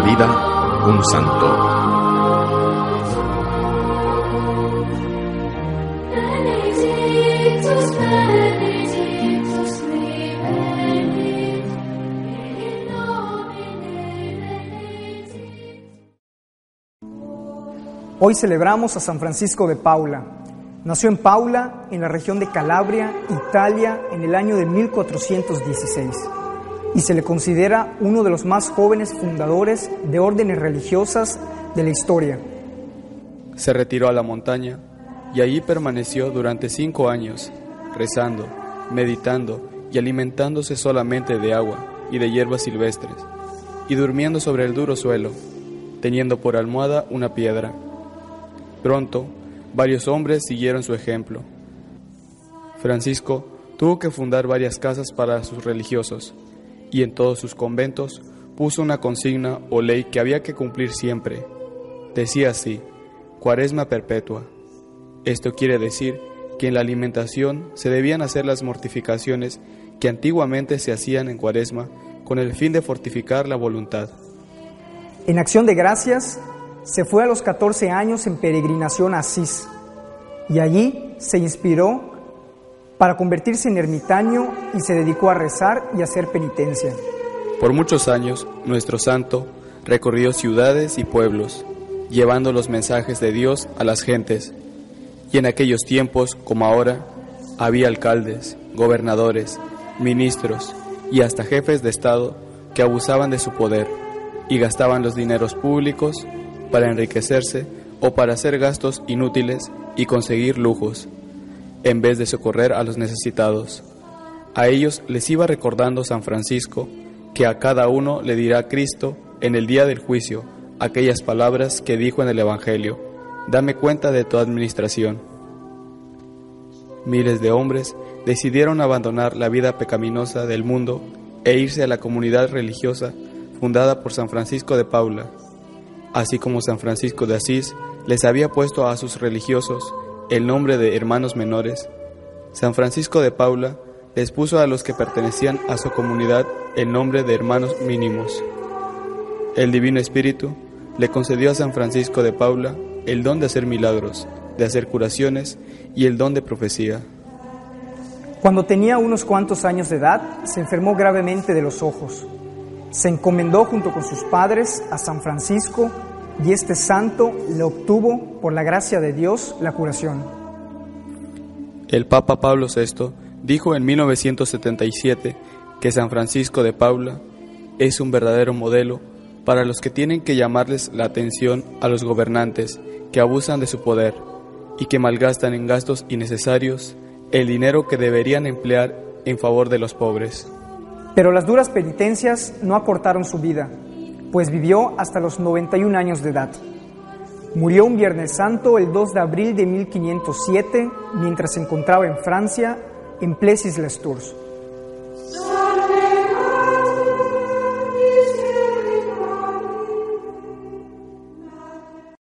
vida, un santo. Hoy celebramos a San Francisco de Paula. Nació en Paula, en la región de Calabria, Italia, en el año de 1416 y se le considera uno de los más jóvenes fundadores de órdenes religiosas de la historia. Se retiró a la montaña y allí permaneció durante cinco años, rezando, meditando y alimentándose solamente de agua y de hierbas silvestres, y durmiendo sobre el duro suelo, teniendo por almohada una piedra. Pronto, varios hombres siguieron su ejemplo. Francisco tuvo que fundar varias casas para sus religiosos, y en todos sus conventos puso una consigna o ley que había que cumplir siempre. Decía así, cuaresma perpetua. Esto quiere decir que en la alimentación se debían hacer las mortificaciones que antiguamente se hacían en cuaresma con el fin de fortificar la voluntad. En acción de gracias, se fue a los 14 años en peregrinación a Asís y allí se inspiró para convertirse en ermitaño y se dedicó a rezar y hacer penitencia. Por muchos años, nuestro santo recorrió ciudades y pueblos, llevando los mensajes de Dios a las gentes. Y en aquellos tiempos, como ahora, había alcaldes, gobernadores, ministros y hasta jefes de Estado que abusaban de su poder y gastaban los dineros públicos para enriquecerse o para hacer gastos inútiles y conseguir lujos, en vez de socorrer a los necesitados. A ellos les iba recordando San Francisco que a cada uno le dirá Cristo en el día del juicio aquellas palabras que dijo en el Evangelio, dame cuenta de tu administración. Miles de hombres decidieron abandonar la vida pecaminosa del mundo e irse a la comunidad religiosa fundada por San Francisco de Paula así como San Francisco de Asís les había puesto a sus religiosos el nombre de hermanos menores, San Francisco de Paula les puso a los que pertenecían a su comunidad el nombre de hermanos mínimos. El Divino Espíritu le concedió a San Francisco de Paula el don de hacer milagros, de hacer curaciones y el don de profecía. Cuando tenía unos cuantos años de edad, se enfermó gravemente de los ojos. Se encomendó junto con sus padres a San Francisco y este santo le obtuvo, por la gracia de Dios, la curación. El Papa Pablo VI dijo en 1977 que San Francisco de Paula es un verdadero modelo para los que tienen que llamarles la atención a los gobernantes que abusan de su poder y que malgastan en gastos innecesarios el dinero que deberían emplear en favor de los pobres. Pero las duras penitencias no acortaron su vida, pues vivió hasta los 91 años de edad. Murió un Viernes Santo el 2 de abril de 1507 mientras se encontraba en Francia, en Plessis-les-Tours.